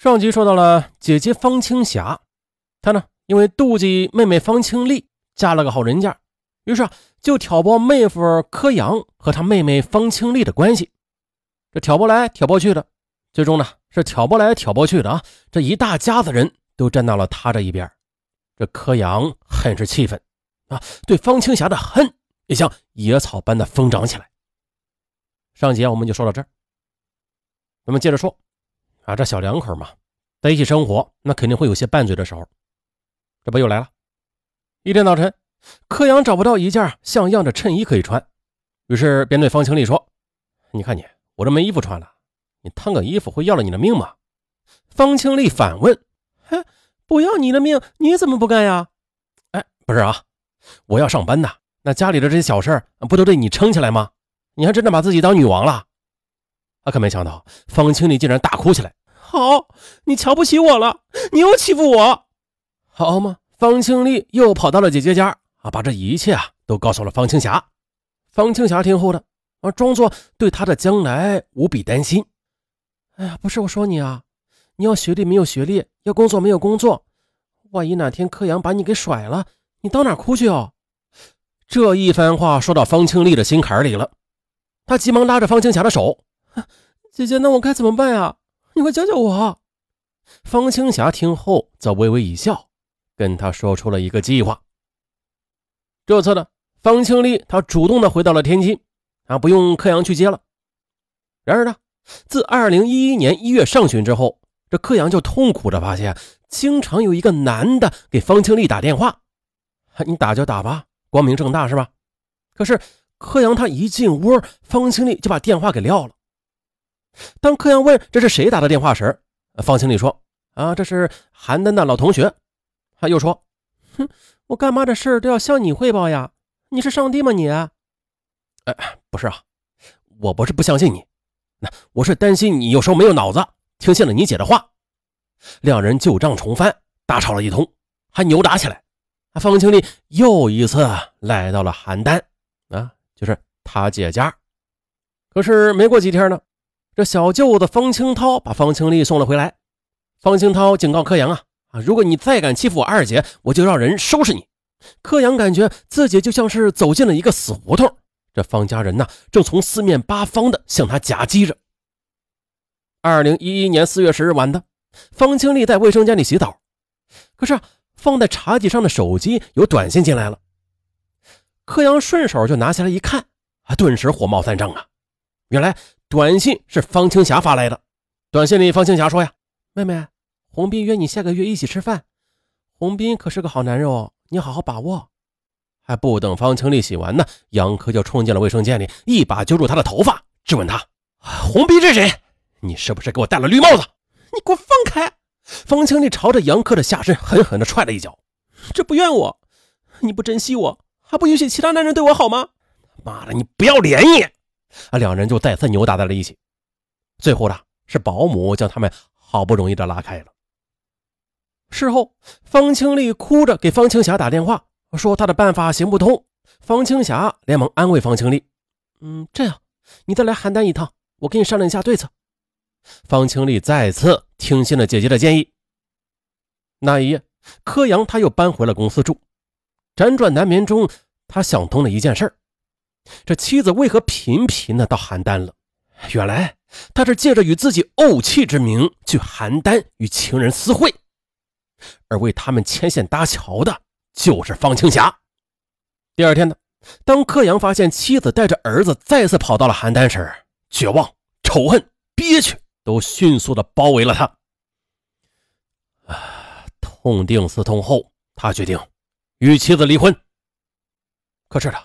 上集说到了姐姐方青霞，她呢因为妒忌妹妹方清丽嫁了个好人家，于是啊就挑拨妹夫柯阳和他妹妹方清丽的关系。这挑拨来挑拨去的，最终呢是挑拨来挑拨去的啊！这一大家子人都站到了他这一边。这柯阳很是气愤啊，对方青霞的恨也像野草般的疯长起来。上节我们就说到这儿，咱们接着说。啊，这小两口嘛，在一起生活，那肯定会有些拌嘴的时候。这不又来了？一天早晨，柯阳找不到一件像样的衬衣可以穿，于是便对方清丽说：“你看你，我这没衣服穿了，你烫个衣服会要了你的命吗？”方清丽反问：“嘿，不要你的命，你怎么不干呀？”“哎，不是啊，我要上班呐，那家里的这些小事不都得你撑起来吗？你还真的把自己当女王了？”他可没想到，方清丽竟然大哭起来。好，你瞧不起我了，你又欺负我，好吗？方清丽又跑到了姐姐家啊，把这一切啊都告诉了方青霞。方青霞听后的啊，装作对她的将来无比担心。哎呀，不是我说你啊，你要学历没有学历，要工作没有工作，万一哪天柯阳把你给甩了，你到哪哭去哦？这一番话说到方清丽的心坎里了，她急忙拉着方青霞的手，姐姐，那我该怎么办呀？你快教教我！方青霞听后则微微一笑，跟他说出了一个计划。这次呢，方清丽她主动的回到了天津，啊，不用柯阳去接了。然而呢，自二零一一年一月上旬之后，这柯阳就痛苦的发现，经常有一个男的给方清丽打电话。你打就打吧，光明正大是吧？可是柯阳他一进屋，方清丽就把电话给撂了。当柯阳问这是谁打的电话时，方清丽说：“啊，这是邯郸的老同学。”他又说：“哼，我干嘛这事都要向你汇报呀？你是上帝吗你？”哎，不是啊，我不是不相信你，那我是担心你有时候没有脑子，听信了你姐的话。两人旧账重翻，大吵了一通，还扭打起来。方清丽又一次来到了邯郸，啊，就是他姐家。可是没过几天呢。这小舅子方清涛把方清丽送了回来。方清涛警告柯阳啊啊，如果你再敢欺负我二姐，我就让人收拾你。柯阳感觉自己就像是走进了一个死胡同，这方家人呢，正从四面八方的向他夹击着。二零一一年四月十日晚的，方清丽在卫生间里洗澡，可是放在茶几上的手机有短信进来了。柯阳顺手就拿下来一看，啊，顿时火冒三丈啊！原来。短信是方青霞发来的。短信里，方青霞说：“呀，妹妹，洪斌约你下个月一起吃饭。洪斌可是个好男人哦，你好好把握。”还不等方清丽洗完呢，杨科就冲进了卫生间里，一把揪住她的头发，质问她：“洪斌是谁？你是不是给我戴了绿帽子？你给我放开！”方清丽朝着杨科的下身狠狠地踹了一脚：“这不怨我，你不珍惜我，还不允许其他男人对我好吗？妈的，你不要脸你！”啊，两人就再次扭打在了一起。最后呢，是保姆将他们好不容易的拉开了。事后，方清丽哭着给方清霞打电话，说她的办法行不通。方青霞连忙安慰方清丽：“嗯，这样，你再来邯郸一趟，我跟你商量一下对策。”方清丽再次听信了姐姐的建议。那一夜，柯阳他又搬回了公司住。辗转难眠中，他想通了一件事儿这妻子为何频频的到邯郸了？原来他是借着与自己怄气之名去邯郸与情人私会，而为他们牵线搭桥的就是方青霞。第二天呢，当柯阳发现妻子带着儿子再次跑到了邯郸时，绝望、仇恨、憋屈都迅速的包围了他。啊，痛定思痛后，他决定与妻子离婚。可是呢？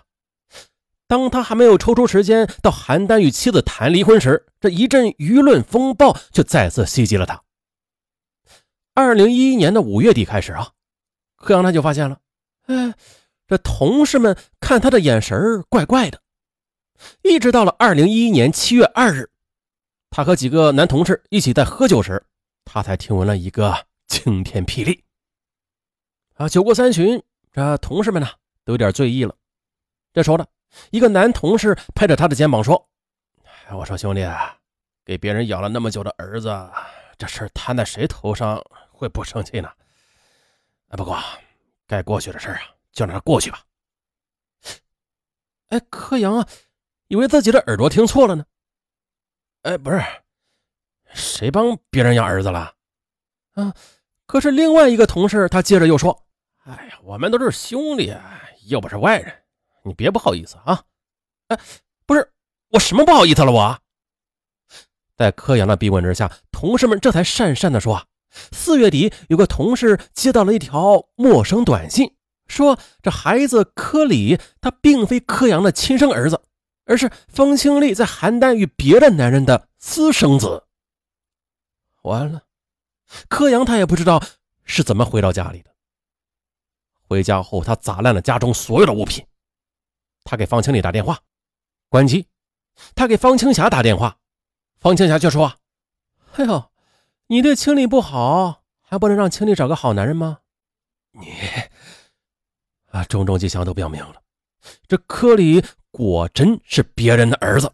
当他还没有抽出时间到邯郸与妻子谈离婚时，这一阵舆论风暴却再次袭击了他。二零一一年的五月底开始啊，柯阳他就发现了，哎，这同事们看他的眼神怪怪的。一直到了二零一一年七月二日，他和几个男同事一起在喝酒时，他才听闻了一个惊天霹雳。啊，酒过三巡，这同事们呢都有点醉意了。这时候呢。一个男同事拍着他的肩膀说：“我说兄弟，给别人养了那么久的儿子，这事儿摊在谁头上会不生气呢？不过该过去的事儿啊，就让它过去吧。哎，柯阳啊，以为自己的耳朵听错了呢。哎，不是，谁帮别人养儿子了？啊，可是另外一个同事，他接着又说：“哎呀，我们都是兄弟，又不是外人，你别不好意思啊。”哎，不是，我什么不好意思了？我，在柯阳的逼问之下，同事们这才讪讪的说：“四月底有个同事接到了一条陌生短信，说这孩子柯里他并非柯阳的亲生儿子，而是方清丽在邯郸与别的男人的私生子。”完了。柯阳他也不知道是怎么回到家里的。回家后，他砸烂了家中所有的物品。他给方清丽打电话，关机。他给方青霞打电话，方青霞却说：“哎呦，你对清丽不好，还不能让清丽找个好男人吗？”你啊，种种迹象都表明了，这柯里果真是别人的儿子，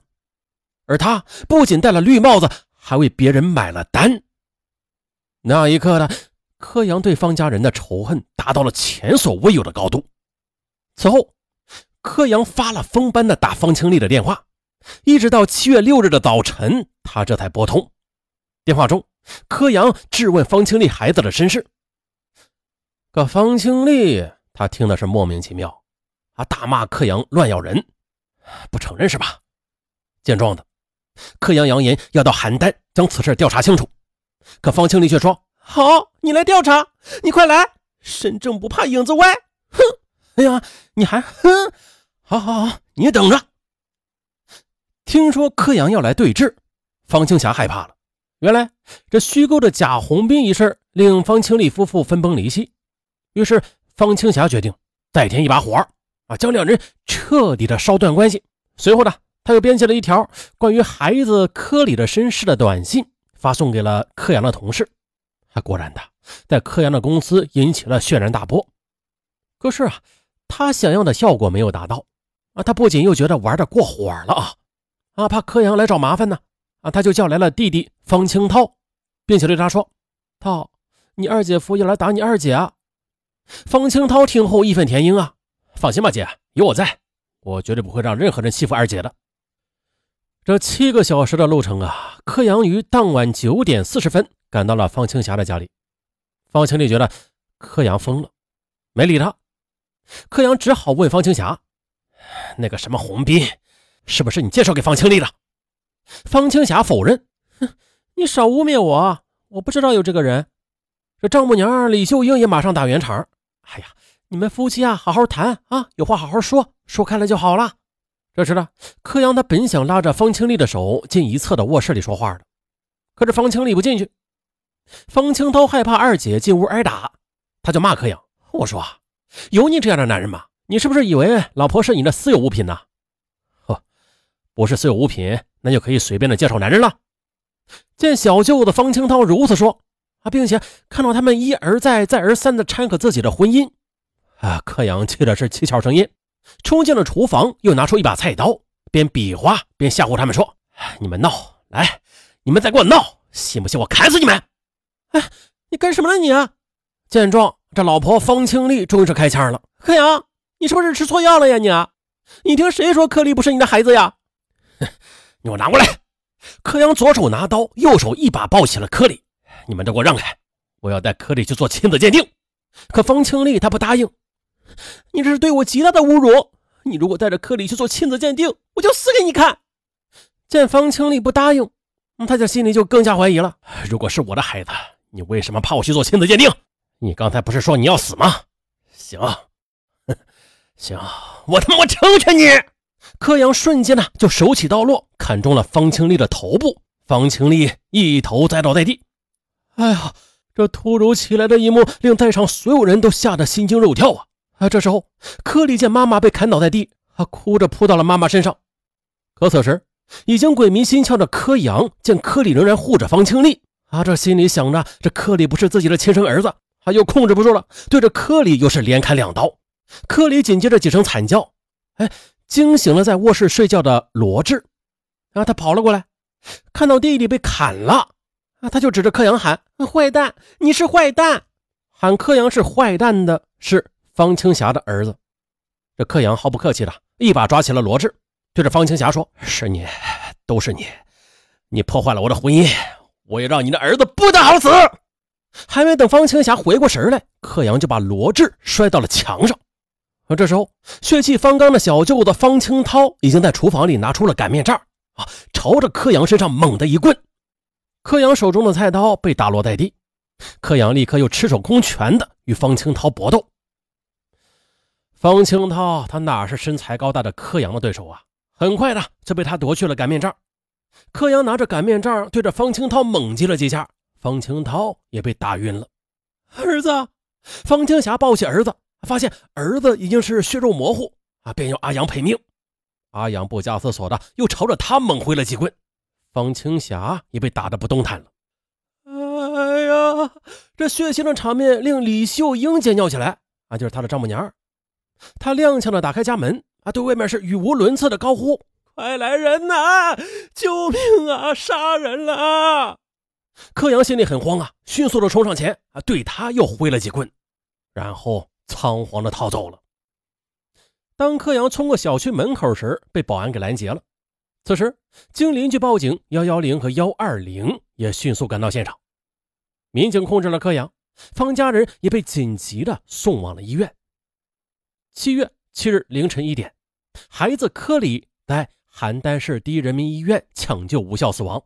而他不仅戴了绿帽子，还为别人买了单。那一刻呢，柯阳对方家人的仇恨达到了前所未有的高度。此后，柯阳发了疯般的打方清丽的电话，一直到七月六日的早晨，他这才拨通。电话中，柯阳质问方清丽孩子的身世。可方清丽他听的是莫名其妙，啊，大骂柯阳乱咬人，不承认是吧？见状的，柯阳扬言要到邯郸将此事调查清楚。可方清丽却说：“好，你来调查，你快来，身正不怕影子歪。”哼！哎呀，你还哼？好好好，你等着。听说柯阳要来对峙，方青霞害怕了。原来这虚构的贾红斌一事令方清丽夫妇分崩离析，于是方青霞决定再添一把火啊，将两人彻底的烧断关系。随后呢，他又编辑了一条关于孩子柯里的身世的短信。发送给了柯阳的同事，啊，果然的，在柯阳的公司引起了轩然大波。可是啊，他想要的效果没有达到啊，他不仅又觉得玩的过火了啊，啊，怕柯阳来找麻烦呢，啊，他就叫来了弟弟方清涛，并且对他说：“涛，你二姐夫要来打你二姐啊！”方清涛听后义愤填膺啊，放心吧，姐，有我在，我绝对不会让任何人欺负二姐的。这七个小时的路程啊，柯阳于当晚九点四十分赶到了方青霞的家里。方清丽觉得柯阳疯了，没理他。柯阳只好问方青霞：“那个什么洪斌，是不是你介绍给方清丽的？”方青霞否认：“哼，你少污蔑我，我不知道有这个人。”这丈母娘李秀英也马上打圆场：“哎呀，你们夫妻啊，好好谈啊，有话好好说，说开了就好了。”这时呢，柯阳他本想拉着方清丽的手进一侧的卧室里说话的，可是方清丽不进去。方清涛害怕二姐进屋挨打，他就骂柯阳：“我说，有你这样的男人吗？你是不是以为老婆是你的私有物品呢？呵，不是私有物品，那就可以随便的介绍男人了。”见小舅子方清涛如此说啊，并且看到他们一而再、再而三的掺和自己的婚姻，啊，柯阳气的是七窍生烟。冲进了厨房，又拿出一把菜刀，边比划边吓唬他们说：“你们闹，来，你们再给我闹，信不信我砍死你们？”哎，你干什么了你？啊见状，这老婆方清丽终于是开腔了：“柯阳，你是不是吃错药了呀？你，你听谁说柯丽不是你的孩子呀？”，你给我拿过来！柯阳左手拿刀，右手一把抱起了柯丽。你们都给我让开，我要带柯丽去做亲子鉴定。可方清丽她不答应。你这是对我极大的侮辱！你如果带着柯丽去做亲子鉴定，我就死给你看！见方清丽不答应，他这心里就更加怀疑了。如果是我的孩子，你为什么怕我去做亲子鉴定？你刚才不是说你要死吗？行，行，我他妈我成全你！柯阳瞬间呢就手起刀落，砍中了方清丽的头部，方清丽一头栽倒在地。哎呀，这突如其来的一幕令在场所有人都吓得心惊肉跳啊！啊！这时候，柯里见妈妈被砍倒在地，他哭着扑到了妈妈身上。可此时，已经鬼迷心窍的柯阳见柯里仍然护着方清丽，啊，这心里想着这柯里不是自己的亲生儿子，他又控制不住了，对着柯里又是连砍两刀。柯里紧接着几声惨叫，哎，惊醒了在卧室睡觉的罗志。啊，他跑了过来，看到弟弟被砍了，啊，他就指着柯阳喊：“坏蛋，你是坏蛋！”喊柯阳是坏蛋的是方青霞的儿子。这柯阳毫不客气的一把抓起了罗志，对着方青霞说：“是你，都是你，你破坏了我的婚姻，我也让你的儿子不得好死！”还没等方青霞回过神来，柯阳就把罗志摔到了墙上。而这时候，血气方刚的小舅子方清涛已经在厨房里拿出了擀面杖，啊，朝着柯阳身上猛地一棍。柯阳手中的菜刀被打落在地，柯阳立刻又赤手空拳的与方清涛搏斗。方清涛他哪是身材高大的柯阳的对手啊？很快的就被他夺去了擀面杖。柯阳拿着擀面杖对着方清涛猛击了几下，方清涛也被打晕了。儿子，方清霞抱起儿子，发现儿子已经是血肉模糊啊，便要阿阳赔命。阿阳不假思索的又朝着他猛挥了几棍。方清霞也被打得不动弹了。哎呀，这血腥的场面令李秀英尖叫起来啊！就是她的丈母娘，她踉跄的打开家门啊，对外面是语无伦次的高呼：“快来人呐！救命啊！杀人了！”柯阳心里很慌啊，迅速的冲上前啊，对他又挥了几棍，然后仓皇的逃走了。当柯阳冲过小区门口时，被保安给拦截了。此时，经邻居报警，幺幺零和幺二零也迅速赶到现场。民警控制了柯阳，方家人也被紧急的送往了医院。七月七日凌晨一点，孩子柯里在邯郸市第一人民医院抢救无效死亡。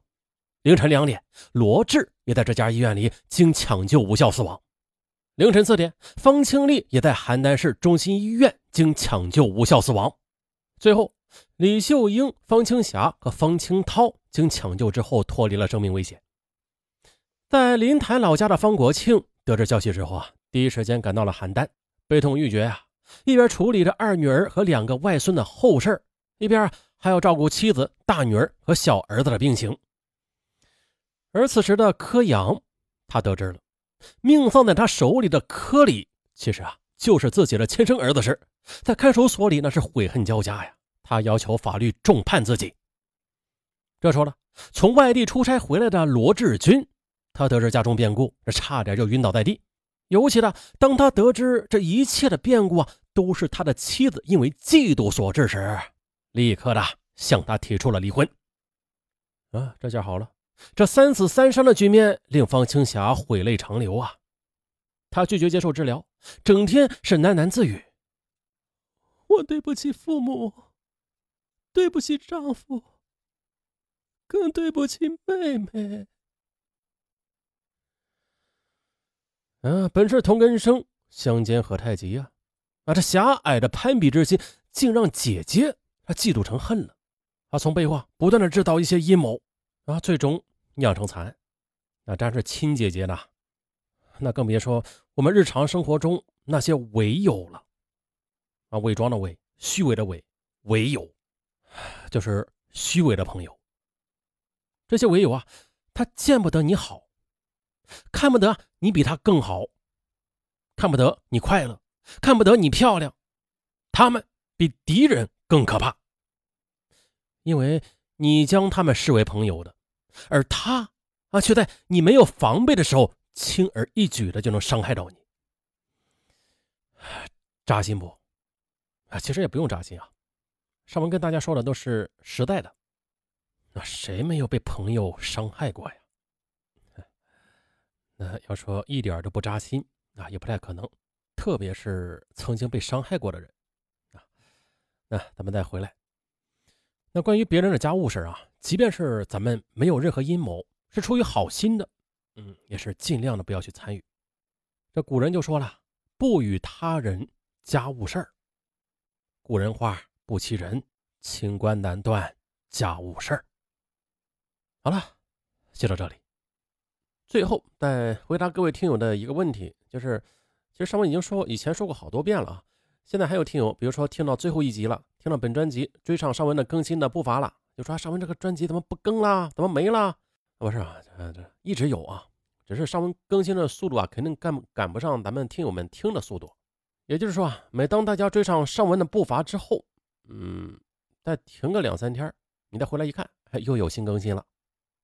凌晨两点，罗志也在这家医院里经抢救无效死亡。凌晨四点，方清丽也在邯郸市中心医院经抢救无效死亡。最后。李秀英、方清霞和方清涛经抢救之后脱离了生命危险。在临潭老家的方国庆得知消息之后啊，第一时间赶到了邯郸，悲痛欲绝啊！一边处理着二女儿和两个外孙的后事一边还要照顾妻子、大女儿和小儿子的病情。而此时的柯阳，他得知了命丧在他手里的柯里，其实啊就是自己的亲生儿子时，在看守所里那是悔恨交加呀。他要求法律重判自己。这时候呢，从外地出差回来的罗志军，他得知家中变故，这差点就晕倒在地。尤其呢，当他得知这一切的变故啊，都是他的妻子因为嫉妒所致时，立刻的向他提出了离婚。啊，这下好了，这三死三伤的局面令方青霞悔泪长流啊。她拒绝接受治疗，整天是喃喃自语：“我对不起父母。”对不起，丈夫，更对不起妹妹。啊，本是同根生，相煎何太急呀！啊，这狭隘的攀比之心，竟让姐姐她嫉妒成恨了。她，从背后不断的制造一些阴谋，啊，最终酿成惨。那真是亲姐姐呢，那更别说我们日常生活中那些伪友了。啊，伪装的伪，虚伪的伪，伪友。就是虚伪的朋友。这些伪友啊，他见不得你好，看不得你比他更好，看不得你快乐，看不得你漂亮。他们比敌人更可怕，因为你将他们视为朋友的，而他啊，却在你没有防备的时候，轻而易举的就能伤害到你。扎心不？啊，其实也不用扎心啊。上文跟大家说的都是实在的，那谁没有被朋友伤害过呀？那要说一点都不扎心啊，也不太可能。特别是曾经被伤害过的人啊。那咱们再回来，那关于别人的家务事啊，即便是咱们没有任何阴谋，是出于好心的，嗯，也是尽量的不要去参与。这古人就说了，不与他人家务事儿。古人话。不欺人，清官难断家务事儿。好了，就到这里。最后再回答各位听友的一个问题，就是，其实上文已经说，以前说过好多遍了啊。现在还有听友，比如说听到最后一集了，听到本专辑追上上文的更新的步伐了，就说上文这个专辑怎么不更了？怎么没了？不是啊，这这一直有啊，只是上文更新的速度啊，肯定赶赶不上咱们听友们听的速度。也就是说啊，每当大家追上上文的步伐之后，嗯，再停个两三天，你再回来一看，又有新更新了。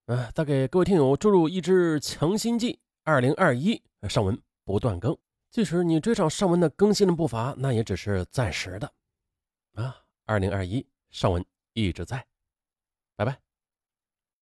啊，再给各位听友注入一支强心剂。二零二一上文不断更，即使你追上上文的更新的步伐，那也只是暂时的啊。二零二一上文一直在。